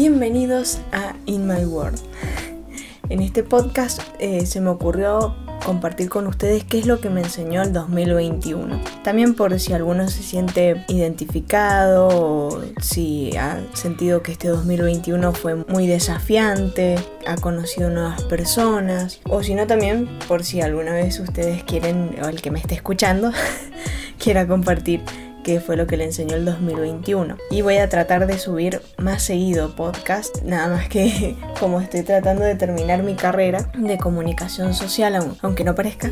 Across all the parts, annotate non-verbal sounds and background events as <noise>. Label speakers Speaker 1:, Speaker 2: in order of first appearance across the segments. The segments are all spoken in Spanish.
Speaker 1: Bienvenidos a In My World. En este podcast eh, se me ocurrió compartir con ustedes qué es lo que me enseñó el 2021. También por si alguno se siente identificado o si ha sentido que este 2021 fue muy desafiante, ha conocido nuevas personas o si no también por si alguna vez ustedes quieren o el que me esté escuchando <laughs> quiera compartir qué fue lo que le enseñó el 2021. Y voy a tratar de subir más seguido podcast, nada más que <laughs> como estoy tratando de terminar mi carrera de comunicación social, aunque no parezca,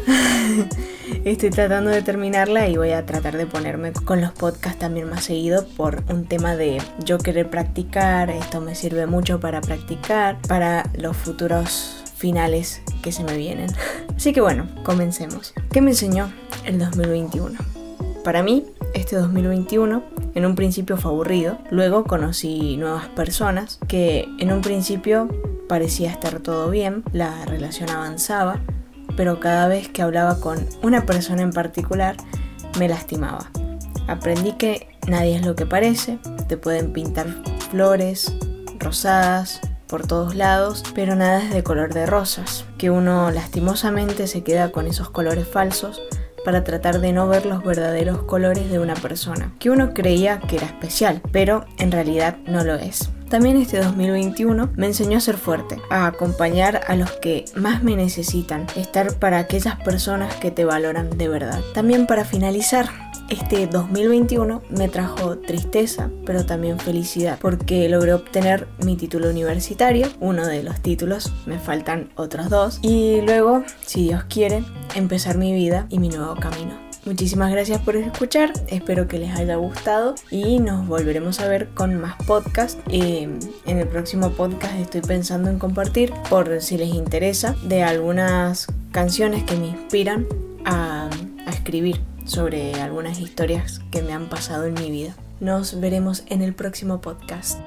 Speaker 1: <laughs> estoy tratando de terminarla y voy a tratar de ponerme con los podcasts también más seguido por un tema de yo querer practicar, esto me sirve mucho para practicar, para los futuros finales que se me vienen. <laughs> Así que bueno, comencemos. ¿Qué me enseñó el 2021? Para mí, este 2021 en un principio fue aburrido, luego conocí nuevas personas que en un principio parecía estar todo bien, la relación avanzaba, pero cada vez que hablaba con una persona en particular me lastimaba. Aprendí que nadie es lo que parece, te pueden pintar flores rosadas por todos lados, pero nada es de color de rosas, que uno lastimosamente se queda con esos colores falsos para tratar de no ver los verdaderos colores de una persona, que uno creía que era especial, pero en realidad no lo es. También este 2021 me enseñó a ser fuerte, a acompañar a los que más me necesitan, estar para aquellas personas que te valoran de verdad. También para finalizar, este 2021 me trajo tristeza, pero también felicidad, porque logré obtener mi título universitario, uno de los títulos, me faltan otros dos, y luego, si Dios quiere, empezar mi vida y mi nuevo camino. Muchísimas gracias por escuchar, espero que les haya gustado y nos volveremos a ver con más podcast. Eh, en el próximo podcast estoy pensando en compartir, por si les interesa, de algunas canciones que me inspiran a escribir sobre algunas historias que me han pasado en mi vida. Nos veremos en el próximo podcast.